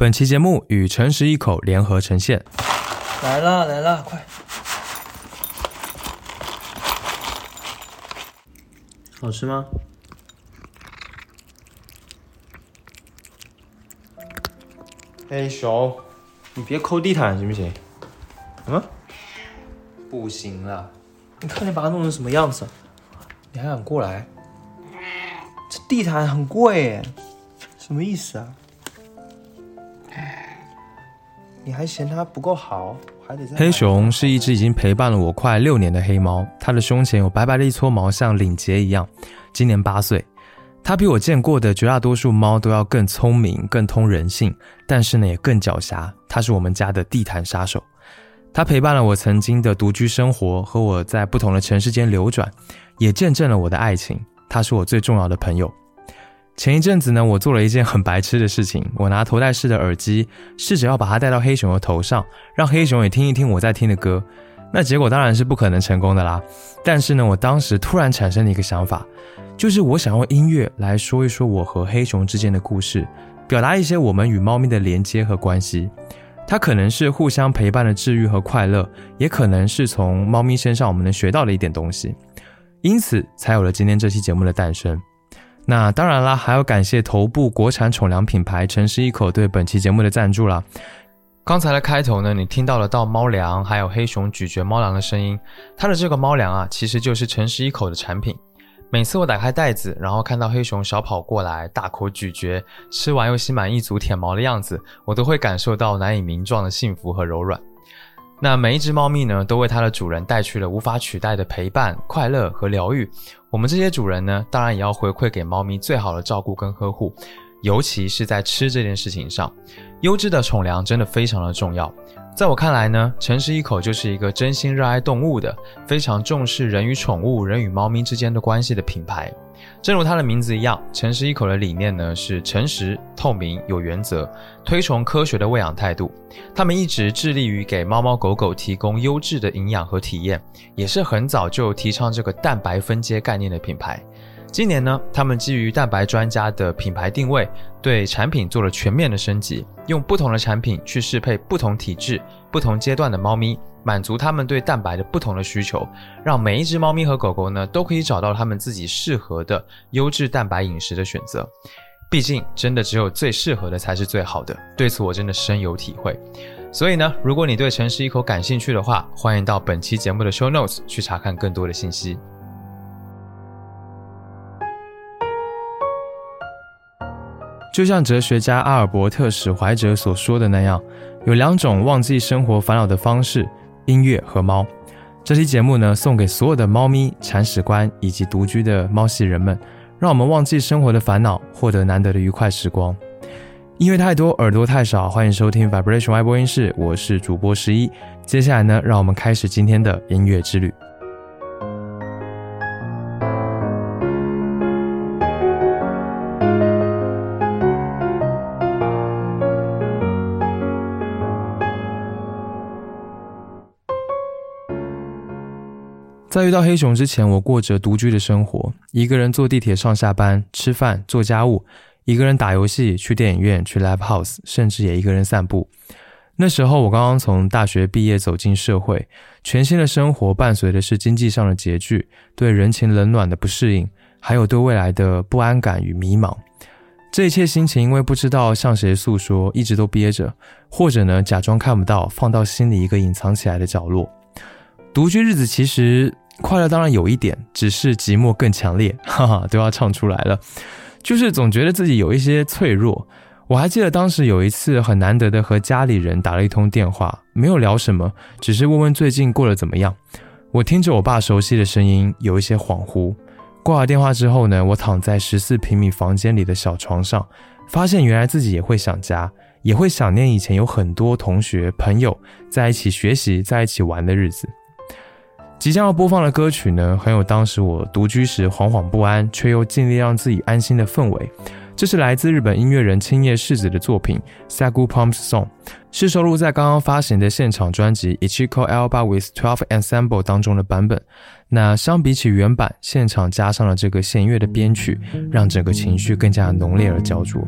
本期节目与诚实一口联合呈现。来了来了，快！好吃吗？黑熊，你别抠地毯行不行？嗯，不行了，你看你把它弄成什么样子？你还敢过来？这地毯很贵耶，什么意思啊？你还嫌它不够好，还得再黑熊是一只已经陪伴了我快六年的黑猫，它的胸前有白白的一撮毛，像领结一样。今年八岁，它比我见过的绝大多数猫都要更聪明、更通人性，但是呢也更狡黠。它是我们家的地毯杀手，它陪伴了我曾经的独居生活和我在不同的城市间流转，也见证了我的爱情。它是我最重要的朋友。前一阵子呢，我做了一件很白痴的事情，我拿头戴式的耳机，试着要把它戴到黑熊的头上，让黑熊也听一听我在听的歌。那结果当然是不可能成功的啦。但是呢，我当时突然产生了一个想法，就是我想用音乐来说一说我和黑熊之间的故事，表达一些我们与猫咪的连接和关系。它可能是互相陪伴的治愈和快乐，也可能是从猫咪身上我们能学到的一点东西。因此，才有了今天这期节目的诞生。那当然啦，还要感谢头部国产宠粮品牌诚实一口对本期节目的赞助啦。刚才的开头呢，你听到了倒猫粮，还有黑熊咀嚼猫粮的声音。它的这个猫粮啊，其实就是诚实一口的产品。每次我打开袋子，然后看到黑熊小跑过来，大口咀嚼，吃完又心满意足舔毛的样子，我都会感受到难以名状的幸福和柔软。那每一只猫咪呢，都为它的主人带去了无法取代的陪伴、快乐和疗愈。我们这些主人呢，当然也要回馈给猫咪最好的照顾跟呵护，尤其是在吃这件事情上，优质的宠粮真的非常的重要。在我看来呢，诚实一口就是一个真心热爱动物的、非常重视人与宠物、人与猫咪之间的关系的品牌。正如它的名字一样，诚实一口的理念呢是诚实、透明、有原则，推崇科学的喂养态度。他们一直致力于给猫猫狗狗提供优质的营养和体验，也是很早就提倡这个蛋白分阶概念的品牌。今年呢，他们基于蛋白专家的品牌定位，对产品做了全面的升级，用不同的产品去适配不同体质、不同阶段的猫咪，满足他们对蛋白的不同的需求，让每一只猫咪和狗狗呢都可以找到他们自己适合的优质蛋白饮食的选择。毕竟，真的只有最适合的才是最好的。对此，我真的深有体会。所以呢，如果你对诚实一口感兴趣的话，欢迎到本期节目的 show notes 去查看更多的信息。就像哲学家阿尔伯特史怀哲所说的那样，有两种忘记生活烦恼的方式：音乐和猫。这期节目呢，送给所有的猫咪铲屎官以及独居的猫系人们，让我们忘记生活的烦恼，获得难得的愉快时光。音乐太多，耳朵太少，欢迎收听 Vibration 外播音室，我是主播十一。接下来呢，让我们开始今天的音乐之旅。在遇到黑熊之前，我过着独居的生活，一个人坐地铁上下班、吃饭、做家务，一个人打游戏、去电影院、去 live house，甚至也一个人散步。那时候我刚刚从大学毕业，走进社会，全新的生活伴随的是经济上的拮据，对人情冷暖的不适应，还有对未来的不安感与迷茫。这一切心情，因为不知道向谁诉说，一直都憋着，或者呢，假装看不到，放到心里一个隐藏起来的角落。独居日子其实。快乐当然有一点，只是寂寞更强烈，哈哈，都要唱出来了。就是总觉得自己有一些脆弱。我还记得当时有一次很难得的和家里人打了一通电话，没有聊什么，只是问问最近过得怎么样。我听着我爸熟悉的声音，有一些恍惚。挂了电话之后呢，我躺在十四平米房间里的小床上，发现原来自己也会想家，也会想念以前有很多同学朋友在一起学习、在一起玩的日子。即将要播放的歌曲呢，很有当时我独居时惶惶不安却又尽力让自己安心的氛围。这是来自日本音乐人青叶世子的作品《Sagu Pumps Song》，是收录在刚刚发行的现场专辑《Ichiko Alba with Twelve Ensemble》当中的版本。那相比起原版，现场加上了这个弦乐的编曲，让整个情绪更加浓烈而焦灼。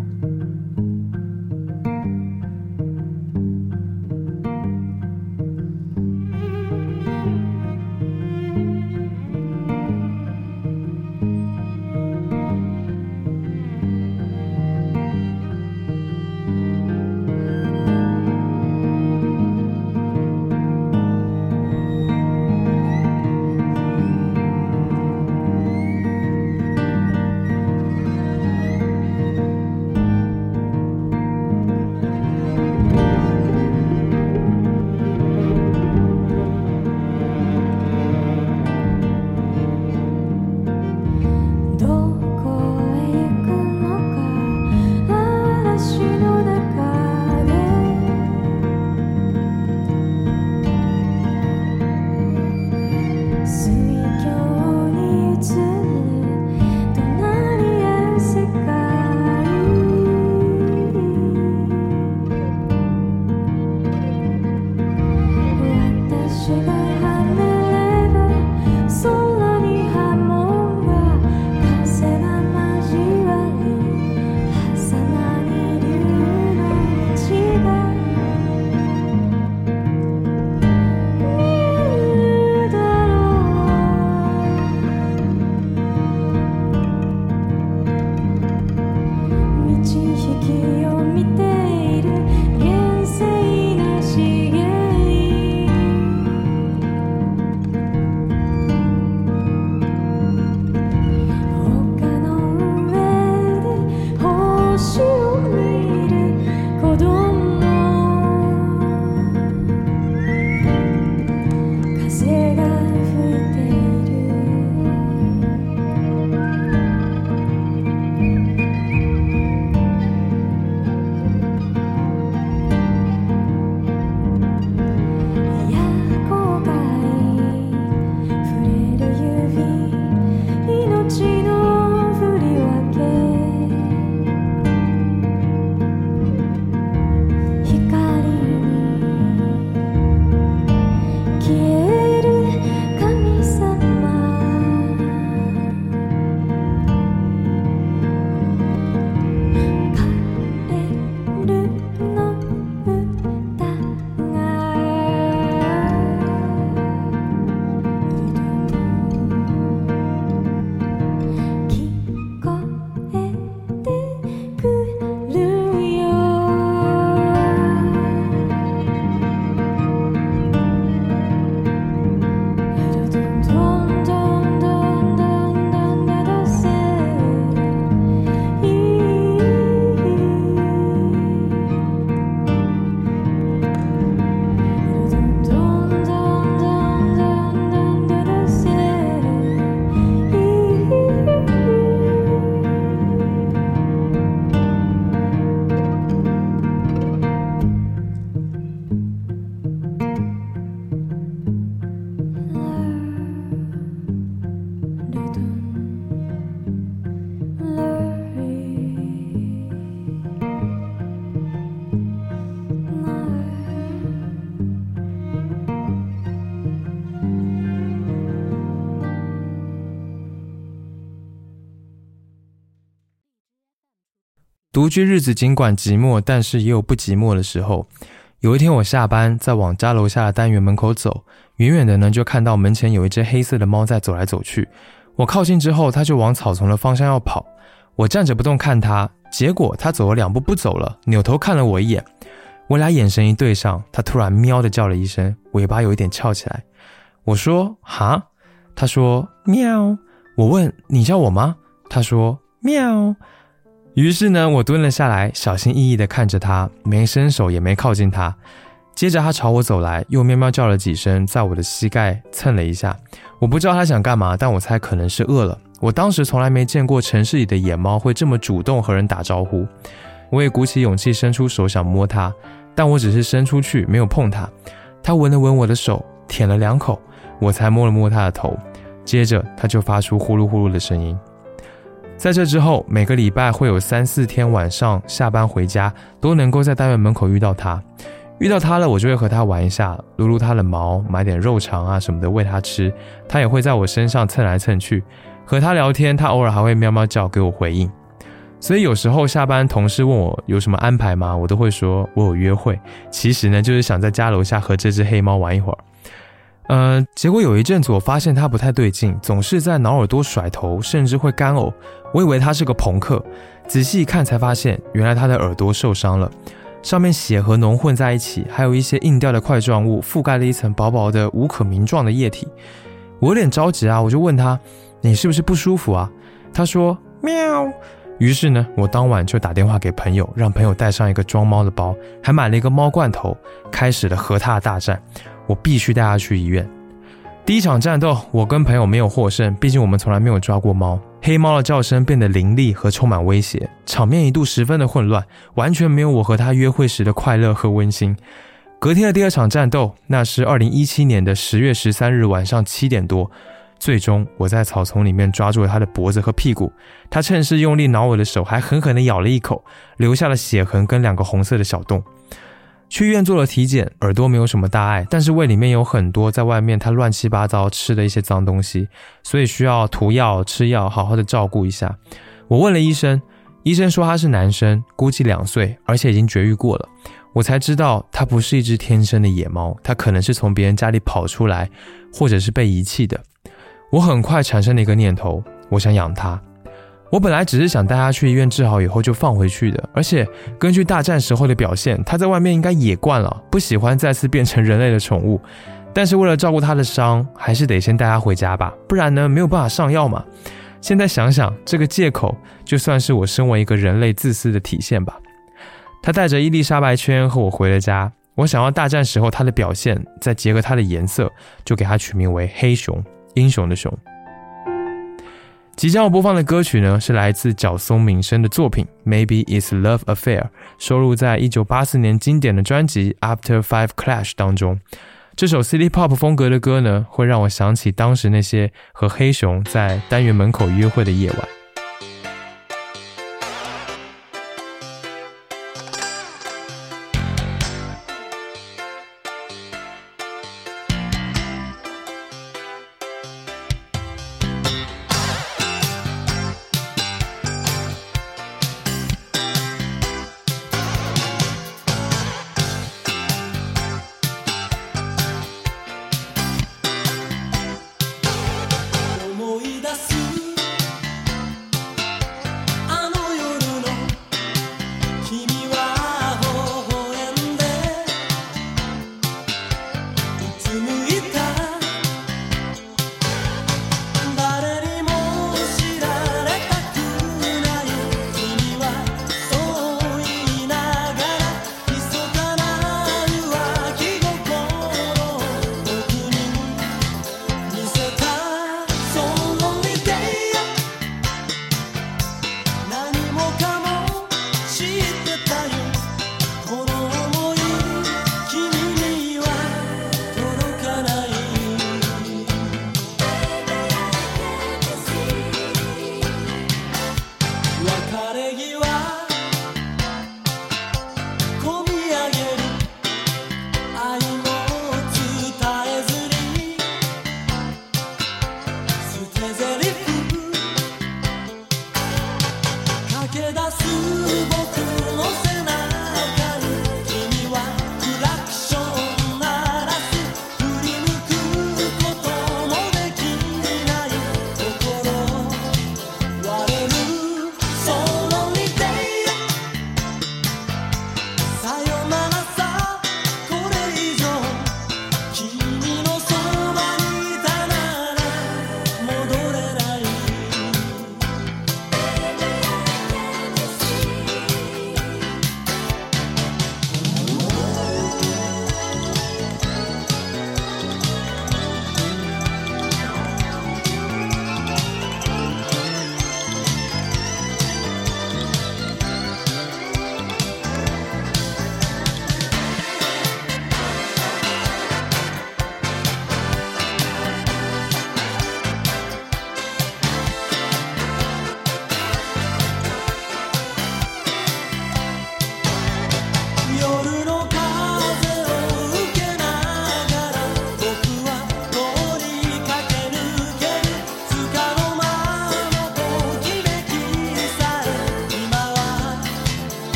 居日子尽管寂寞，但是也有不寂寞的时候。有一天我下班在往家楼下的单元门口走，远远的呢就看到门前有一只黑色的猫在走来走去。我靠近之后，它就往草丛的方向要跑。我站着不动看它，结果它走了两步不走了，扭头看了我一眼。我俩眼神一对上，它突然喵的叫了一声，尾巴有一点翘起来。我说哈，它说喵。我问你叫我吗？它说喵。于是呢，我蹲了下来，小心翼翼地看着它，没伸手也没靠近它。接着它朝我走来，又喵喵叫了几声，在我的膝盖蹭了一下。我不知道它想干嘛，但我猜可能是饿了。我当时从来没见过城市里的野猫会这么主动和人打招呼。我也鼓起勇气伸出手想摸它，但我只是伸出去，没有碰它。它闻了闻我的手，舔了两口，我才摸了摸它的头。接着它就发出呼噜呼噜的声音。在这之后，每个礼拜会有三四天晚上下班回家，都能够在单元门口遇到它。遇到它了，我就会和它玩一下，撸撸它的毛，买点肉肠啊什么的喂它吃。它也会在我身上蹭来蹭去，和它聊天，它偶尔还会喵喵叫给我回应。所以有时候下班，同事问我有什么安排吗？我都会说我有约会。其实呢，就是想在家楼下和这只黑猫玩一会儿。呃，结果有一阵子，我发现它不太对劲，总是在挠耳朵、甩头，甚至会干呕。我以为它是个朋克，仔细一看才发现，原来它的耳朵受伤了，上面血和脓混在一起，还有一些硬掉的块状物覆盖了一层薄薄的、无可名状的液体。我有点着急啊，我就问他：“你是不是不舒服啊？”他说：“喵。”于是呢，我当晚就打电话给朋友，让朋友带上一个装猫的包，还买了一个猫罐头，开始了和它的大战。我必须带他去医院。第一场战斗，我跟朋友没有获胜，毕竟我们从来没有抓过猫。黑猫的叫声变得凌厉和充满威胁，场面一度十分的混乱，完全没有我和他约会时的快乐和温馨。隔天的第二场战斗，那是二零一七年的十月十三日晚上七点多。最终，我在草丛里面抓住了他的脖子和屁股，他趁势用力挠我的手，还狠狠地咬了一口，留下了血痕跟两个红色的小洞。去医院做了体检，耳朵没有什么大碍，但是胃里面有很多在外面他乱七八糟吃的一些脏东西，所以需要涂药吃药，好好的照顾一下。我问了医生，医生说他是男生，估计两岁，而且已经绝育过了。我才知道他不是一只天生的野猫，他可能是从别人家里跑出来，或者是被遗弃的。我很快产生了一个念头，我想养它。我本来只是想带他去医院治好以后就放回去的，而且根据大战时候的表现，他在外面应该野惯了，不喜欢再次变成人类的宠物。但是为了照顾他的伤，还是得先带他回家吧，不然呢没有办法上药嘛。现在想想，这个借口就算是我身为一个人类自私的体现吧。他带着伊丽莎白圈和我回了家，我想要大战时候他的表现，再结合他的颜色，就给他取名为黑熊，英雄的熊。即将要播放的歌曲呢，是来自角松敏生的作品《Maybe It's Love Affair》，收录在一九八四年经典的专辑《After Five Clash》当中。这首 City Pop 风格的歌呢，会让我想起当时那些和黑熊在单元门口约会的夜晚。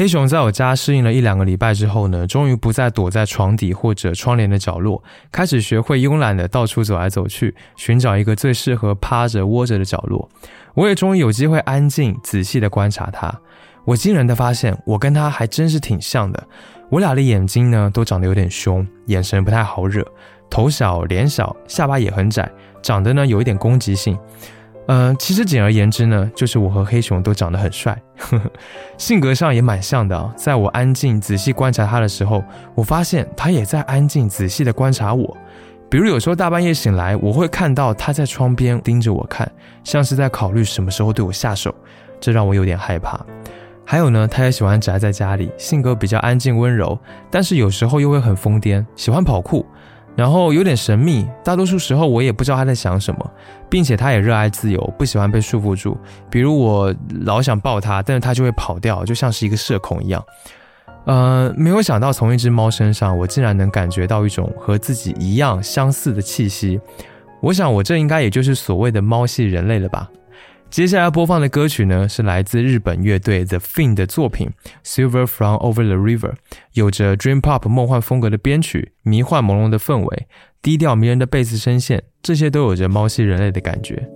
黑熊在我家适应了一两个礼拜之后呢，终于不再躲在床底或者窗帘的角落，开始学会慵懒的到处走来走去，寻找一个最适合趴着窝着的角落。我也终于有机会安静仔细的观察它。我惊人的发现，我跟它还真是挺像的。我俩的眼睛呢，都长得有点凶，眼神不太好惹，头小脸小，下巴也很窄，长得呢有一点攻击性。嗯，其实简而言之呢，就是我和黑熊都长得很帅，性格上也蛮像的。在我安静仔细观察他的时候，我发现他也在安静仔细的观察我。比如有时候大半夜醒来，我会看到他在窗边盯着我看，像是在考虑什么时候对我下手，这让我有点害怕。还有呢，他也喜欢宅在家里，性格比较安静温柔，但是有时候又会很疯癫，喜欢跑酷。然后有点神秘，大多数时候我也不知道他在想什么，并且他也热爱自由，不喜欢被束缚住。比如我老想抱他，但是他就会跑掉，就像是一个社恐一样。呃，没有想到从一只猫身上，我竟然能感觉到一种和自己一样相似的气息。我想我这应该也就是所谓的猫系人类了吧。接下来播放的歌曲呢，是来自日本乐队 The Fin 的作品《Silver from Over the River》，有着 Dream Pop 梦幻风格的编曲，迷幻朦胧的氛围，低调迷人的贝斯声线，这些都有着猫系人类的感觉。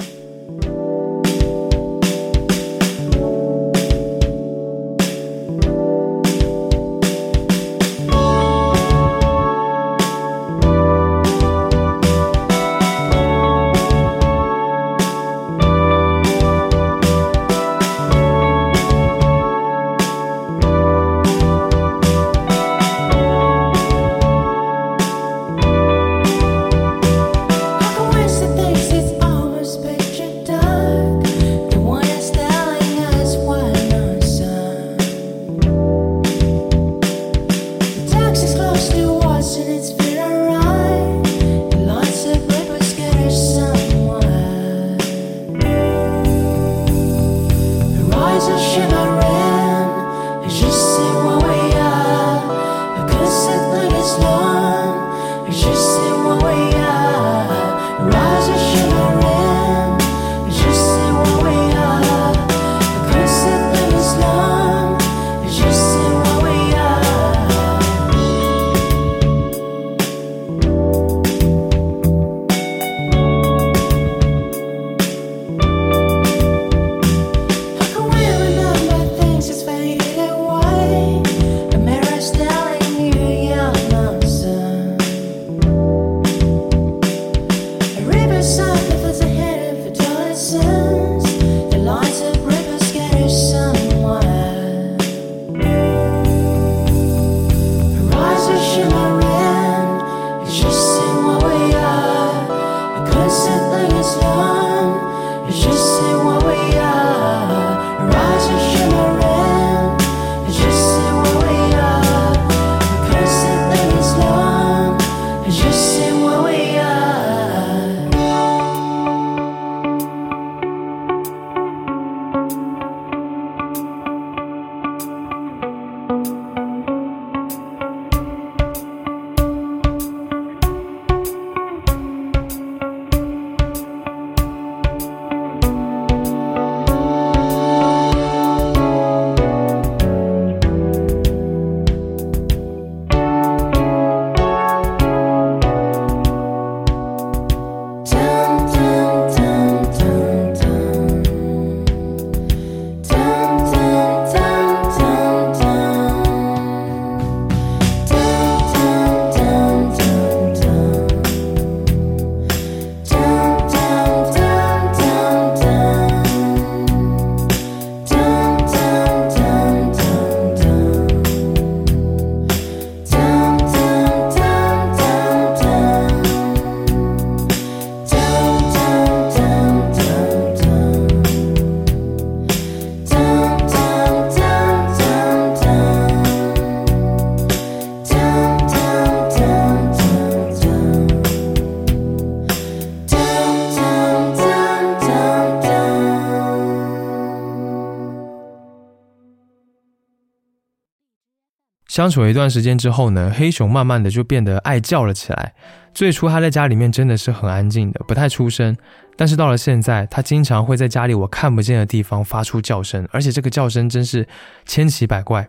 相处了一段时间之后呢，黑熊慢慢的就变得爱叫了起来。最初它在家里面真的是很安静的，不太出声。但是到了现在，它经常会在家里我看不见的地方发出叫声，而且这个叫声真是千奇百怪。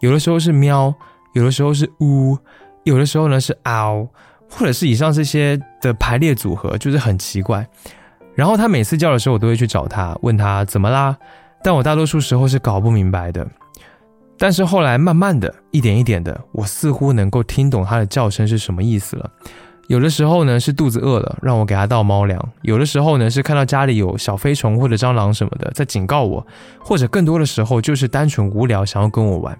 有的时候是喵，有的时候是呜，有的时候呢是嗷，或者是以上这些的排列组合，就是很奇怪。然后他每次叫的时候，我都会去找他，问他怎么啦。但我大多数时候是搞不明白的。但是后来慢慢的一点一点的，我似乎能够听懂它的叫声是什么意思了。有的时候呢是肚子饿了，让我给它倒猫粮；有的时候呢是看到家里有小飞虫或者蟑螂什么的，在警告我；或者更多的时候就是单纯无聊，想要跟我玩。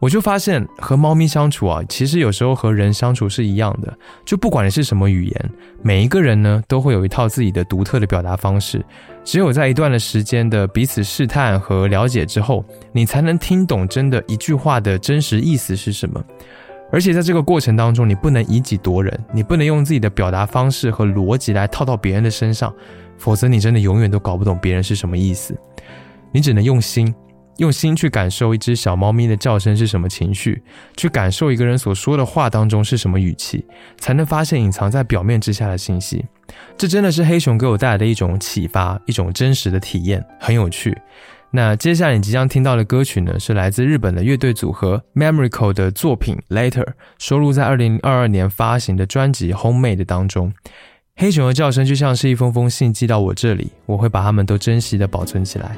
我就发现和猫咪相处啊，其实有时候和人相处是一样的。就不管你是什么语言，每一个人呢都会有一套自己的独特的表达方式。只有在一段的时间的彼此试探和了解之后，你才能听懂真的一句话的真实意思是什么。而且在这个过程当中，你不能以己夺人，你不能用自己的表达方式和逻辑来套到别人的身上，否则你真的永远都搞不懂别人是什么意思。你只能用心。用心去感受一只小猫咪的叫声是什么情绪，去感受一个人所说的话当中是什么语气，才能发现隐藏在表面之下的信息。这真的是黑熊给我带来的一种启发，一种真实的体验，很有趣。那接下来你即将听到的歌曲呢，是来自日本的乐队组合 Memorico 的作品 Later，收录在二零二二年发行的专辑 Homemade 当中。黑熊的叫声就像是一封封信寄到我这里，我会把它们都珍惜的保存起来。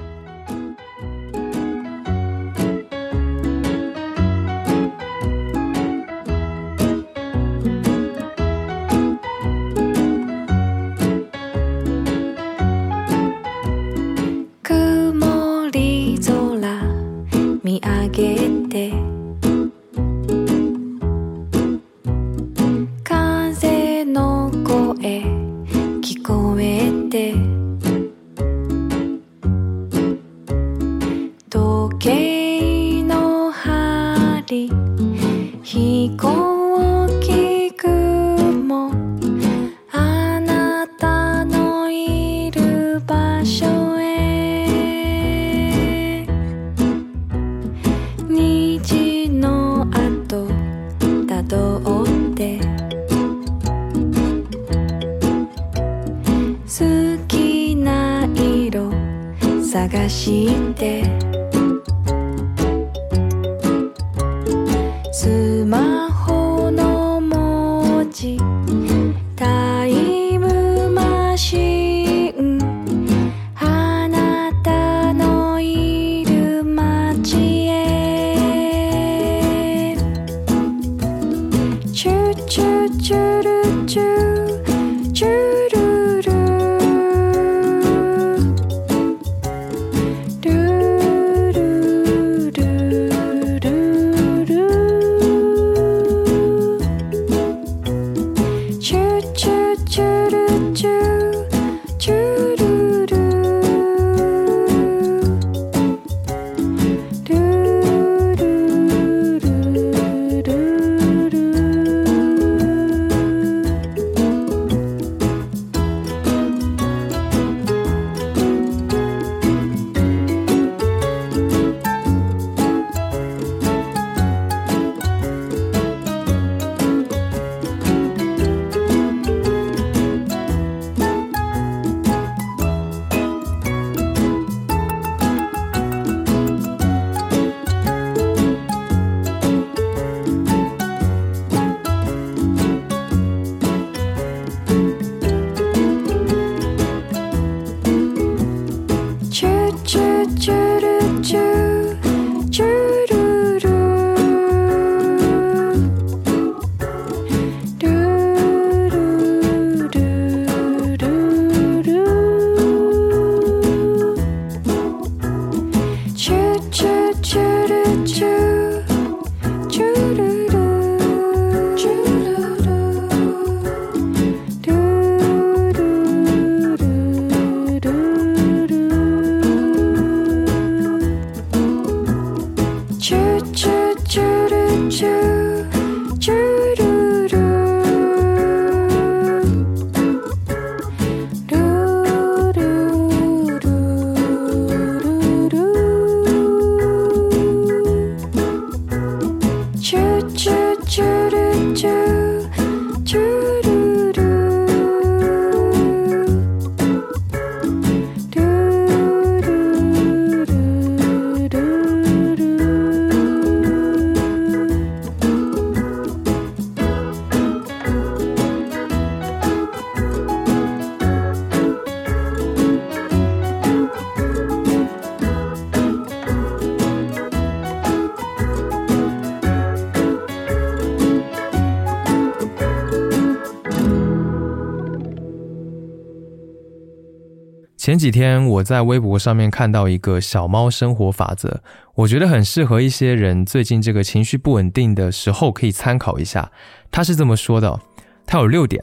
前几天我在微博上面看到一个小猫生活法则，我觉得很适合一些人最近这个情绪不稳定的时候可以参考一下。他是这么说的，他有六点：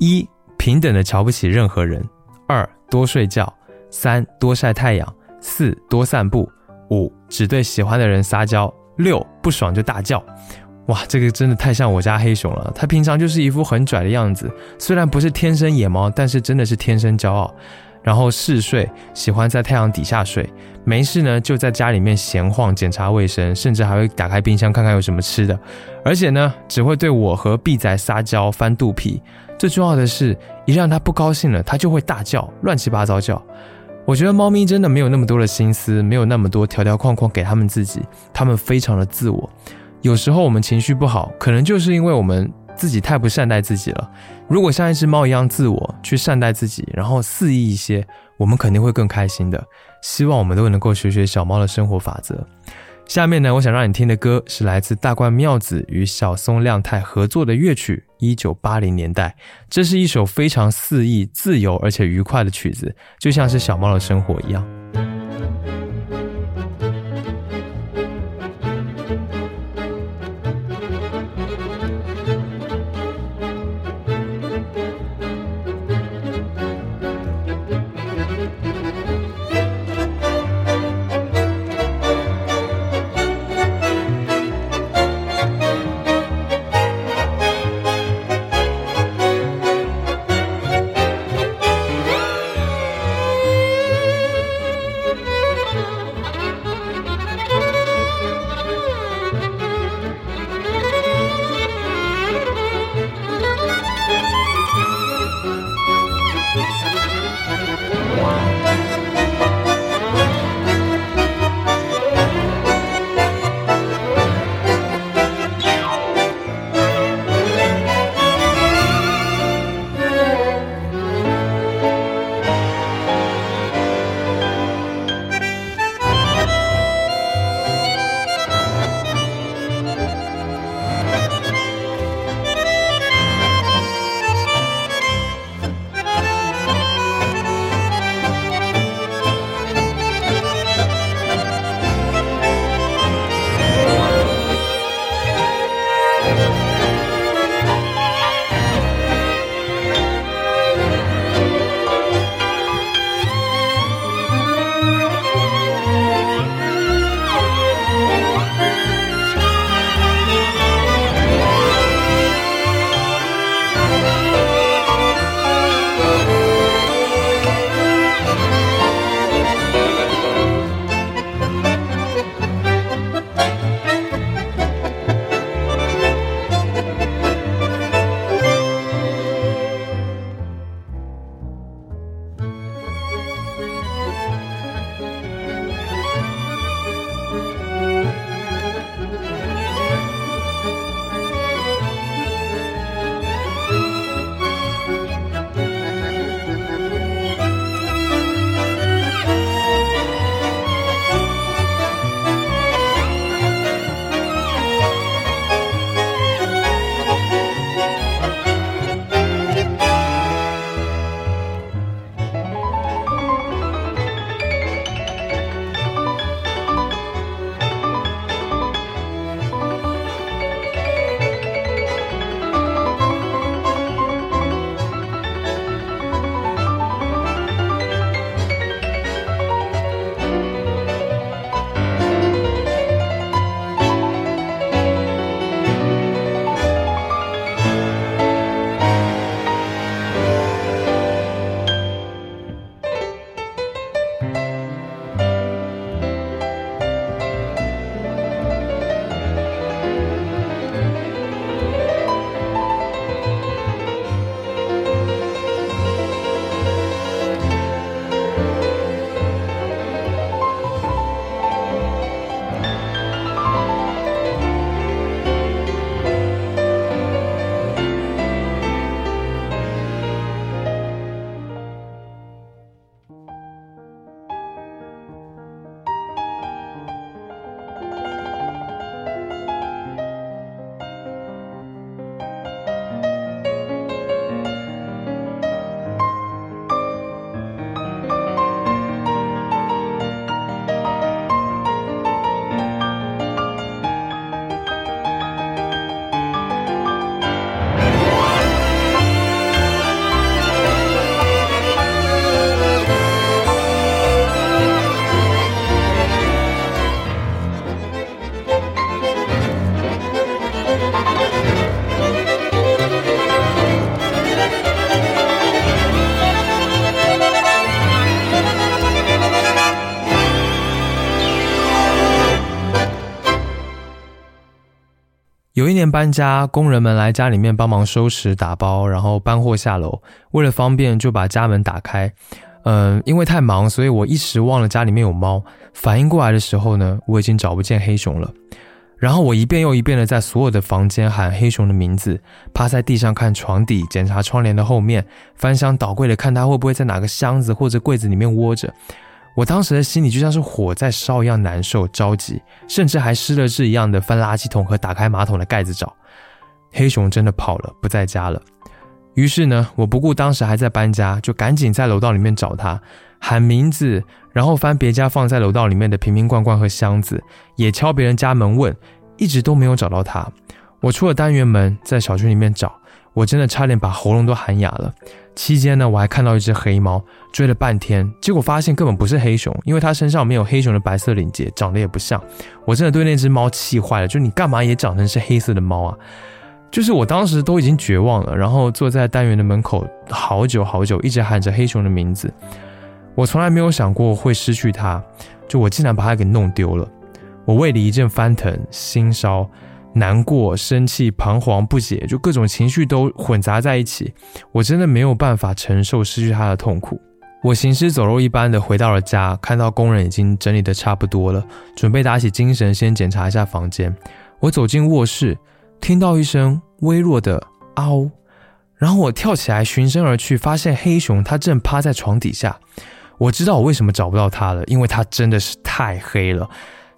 一、平等的瞧不起任何人；二、多睡觉；三、多晒太阳；四、多散步；五、只对喜欢的人撒娇；六、不爽就大叫。哇，这个真的太像我家黑熊了。它平常就是一副很拽的样子，虽然不是天生野猫，但是真的是天生骄傲。然后嗜睡，喜欢在太阳底下睡，没事呢就在家里面闲晃，检查卫生，甚至还会打开冰箱看看有什么吃的。而且呢，只会对我和 B 仔撒娇、翻肚皮。最重要的是，一让它不高兴了，它就会大叫，乱七八糟叫。我觉得猫咪真的没有那么多的心思，没有那么多条条框框给他们自己，他们非常的自我。有时候我们情绪不好，可能就是因为我们自己太不善待自己了。如果像一只猫一样自我去善待自己，然后肆意一些，我们肯定会更开心的。希望我们都能够学学小猫的生活法则。下面呢，我想让你听的歌是来自大关妙子与小松亮太合作的乐曲《一九八零年代》。这是一首非常肆意、自由而且愉快的曲子，就像是小猫的生活一样。搬家，工人们来家里面帮忙收拾、打包，然后搬货下楼。为了方便，就把家门打开。嗯，因为太忙，所以我一时忘了家里面有猫。反应过来的时候呢，我已经找不见黑熊了。然后我一遍又一遍的在所有的房间喊黑熊的名字，趴在地上看床底，检查窗帘的后面，翻箱倒柜的看它会不会在哪个箱子或者柜子里面窝着。我当时的心里就像是火在烧一样难受、着急，甚至还失了智一样的翻垃圾桶和打开马桶的盖子找。黑熊真的跑了，不在家了。于是呢，我不顾当时还在搬家，就赶紧在楼道里面找它，喊名字，然后翻别家放在楼道里面的瓶瓶罐罐和箱子，也敲别人家门问，一直都没有找到它。我出了单元门，在小区里面找，我真的差点把喉咙都喊哑了。期间呢，我还看到一只黑猫，追了半天，结果发现根本不是黑熊，因为它身上没有黑熊的白色领结，长得也不像。我真的对那只猫气坏了，就你干嘛也长成是黑色的猫啊？就是我当时都已经绝望了，然后坐在单元的门口好久好久，一直喊着黑熊的名字。我从来没有想过会失去它，就我竟然把它给弄丢了。我胃里一阵翻腾，心烧。难过、生气、彷徨、不解，就各种情绪都混杂在一起。我真的没有办法承受失去他的痛苦。我行尸走肉一般的回到了家，看到工人已经整理的差不多了，准备打起精神先检查一下房间。我走进卧室，听到一声微弱的“嗷”，然后我跳起来循声而去，发现黑熊它正趴在床底下。我知道我为什么找不到它了，因为它真的是太黑了，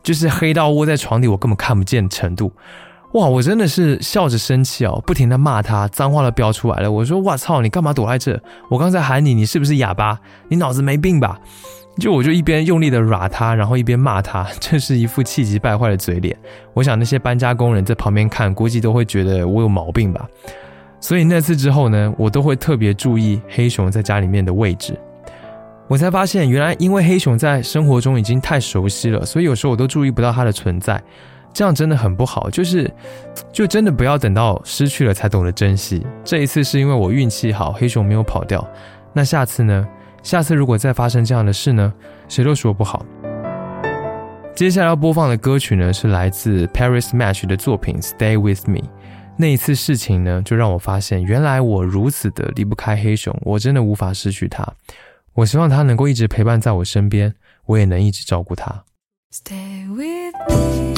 就是黑到窝在床底，我根本看不见的程度。哇！我真的是笑着生气哦，不停的骂他，脏话都飙出来了。我说：“我操，你干嘛躲在这？我刚才喊你，你是不是哑巴？你脑子没病吧？”就我就一边用力的剐他，然后一边骂他，这是一副气急败坏的嘴脸。我想那些搬家工人在旁边看，估计都会觉得我有毛病吧。所以那次之后呢，我都会特别注意黑熊在家里面的位置。我才发现，原来因为黑熊在生活中已经太熟悉了，所以有时候我都注意不到它的存在。这样真的很不好，就是，就真的不要等到失去了才懂得珍惜。这一次是因为我运气好，黑熊没有跑掉。那下次呢？下次如果再发生这样的事呢？谁都说不好。接下来要播放的歌曲呢，是来自 Paris Match 的作品《Stay with Me》。那一次事情呢，就让我发现，原来我如此的离不开黑熊，我真的无法失去它。我希望他能够一直陪伴在我身边，我也能一直照顾他。Stay with me.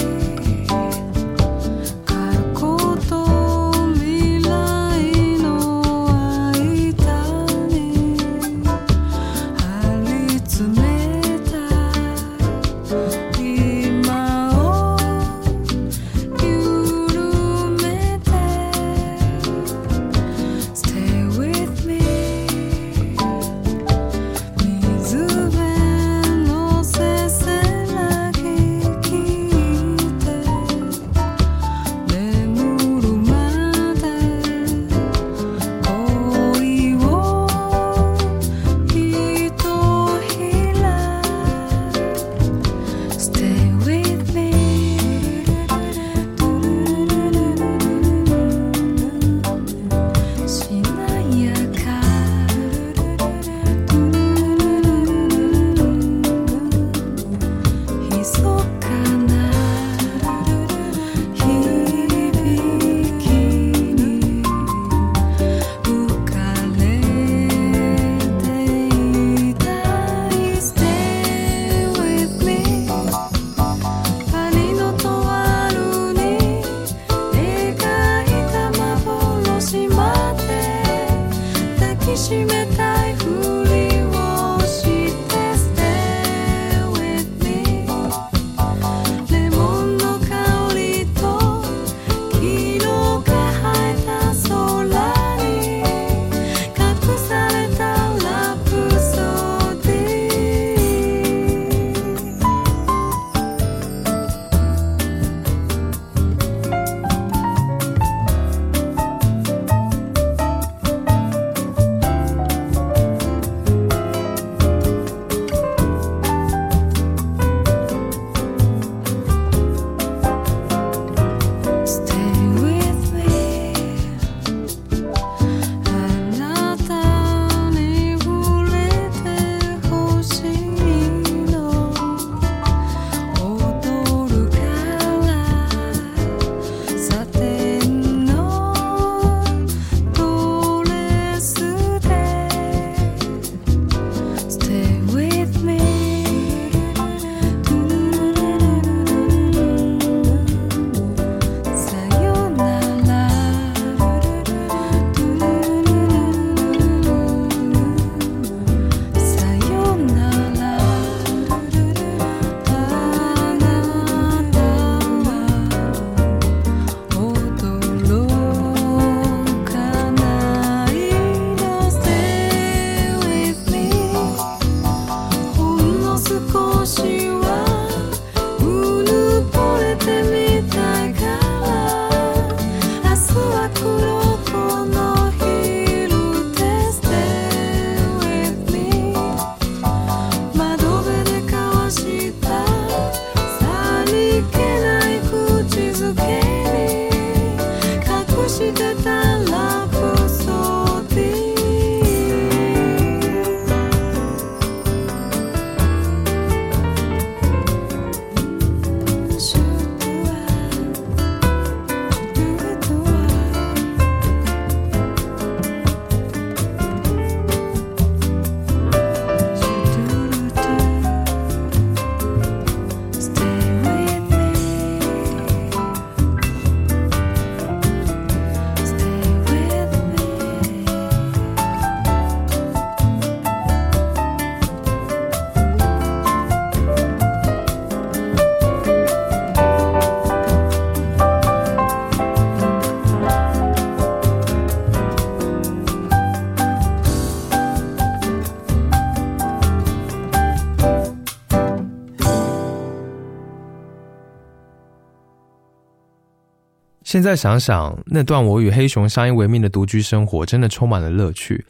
现在想想，那段我与黑熊相依为命的独居生活，真的充满了乐趣。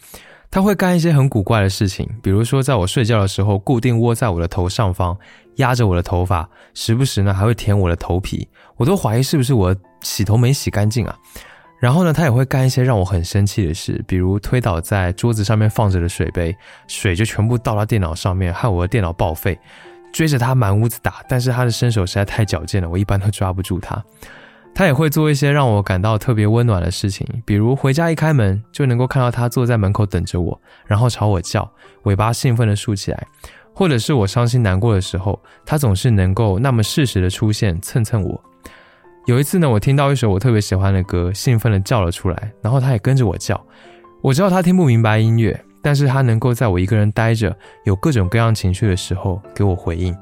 他会干一些很古怪的事情，比如说在我睡觉的时候，固定窝在我的头上方，压着我的头发，时不时呢还会舔我的头皮，我都怀疑是不是我洗头没洗干净啊。然后呢，他也会干一些让我很生气的事，比如推倒在桌子上面放着的水杯，水就全部倒到电脑上面，害我的电脑报废。追着他满屋子打，但是他的身手实在太矫健了，我一般都抓不住他。他也会做一些让我感到特别温暖的事情，比如回家一开门就能够看到他坐在门口等着我，然后朝我叫，尾巴兴奋地竖起来；或者是我伤心难过的时候，他总是能够那么适时的出现蹭蹭我。有一次呢，我听到一首我特别喜欢的歌，兴奋地叫了出来，然后他也跟着我叫。我知道他听不明白音乐，但是他能够在我一个人待着，有各种各样情绪的时候给我回应。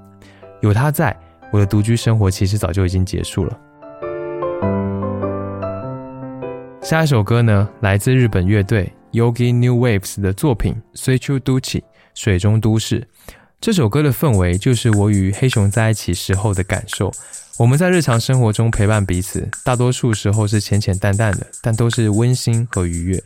有他在，我的独居生活其实早就已经结束了。下一首歌呢，来自日本乐队 Yogi New Waves 的作品《Suichu Duchi》水中都市。这首歌的氛围就是我与黑熊在一起时候的感受。我们在日常生活中陪伴彼此，大多数时候是浅浅淡淡的，但都是温馨和愉悦。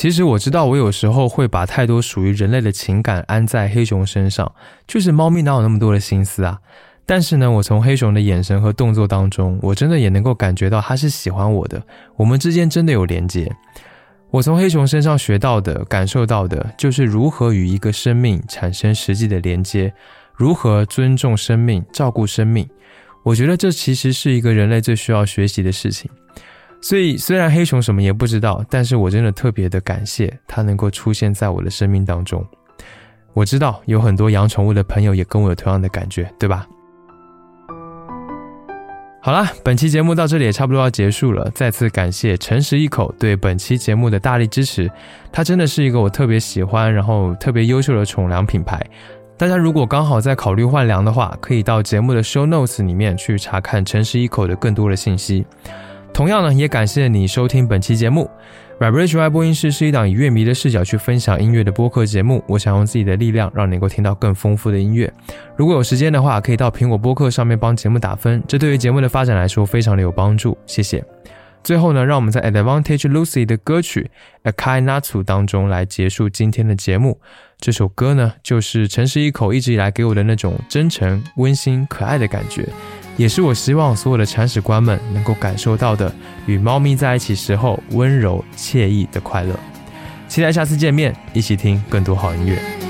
其实我知道，我有时候会把太多属于人类的情感安在黑熊身上，就是猫咪哪有那么多的心思啊？但是呢，我从黑熊的眼神和动作当中，我真的也能够感觉到它是喜欢我的，我们之间真的有连接。我从黑熊身上学到的、感受到的，就是如何与一个生命产生实际的连接，如何尊重生命、照顾生命。我觉得这其实是一个人类最需要学习的事情。所以，虽然黑熊什么也不知道，但是我真的特别的感谢它能够出现在我的生命当中。我知道有很多养宠物的朋友也跟我有同样的感觉，对吧？好啦，本期节目到这里也差不多要结束了。再次感谢诚实一口对本期节目的大力支持，它真的是一个我特别喜欢，然后特别优秀的宠粮品牌。大家如果刚好在考虑换粮的话，可以到节目的 show notes 里面去查看诚实一口的更多的信息。同样呢，也感谢你收听本期节目。Vibration 播音室是一档以乐迷的视角去分享音乐的播客节目。我想用自己的力量，让你能够听到更丰富的音乐。如果有时间的话，可以到苹果播客上面帮节目打分，这对于节目的发展来说非常的有帮助。谢谢。最后呢，让我们在 Advantage Lucy 的歌曲 Akai Natsu 当中来结束今天的节目。这首歌呢，就是诚实一口一直以来给我的那种真诚、温馨、可爱的感觉。也是我希望所有的铲屎官们能够感受到的，与猫咪在一起时候温柔惬意的快乐。期待下次见面，一起听更多好音乐。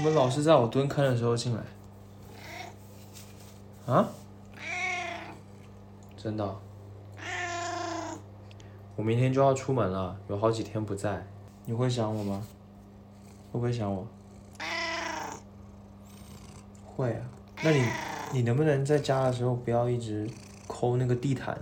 你们老是在我蹲坑的时候进来？啊？真的？我明天就要出门了，有好几天不在，你会想我吗？会不会想我？会啊。那你你能不能在家的时候不要一直抠那个地毯？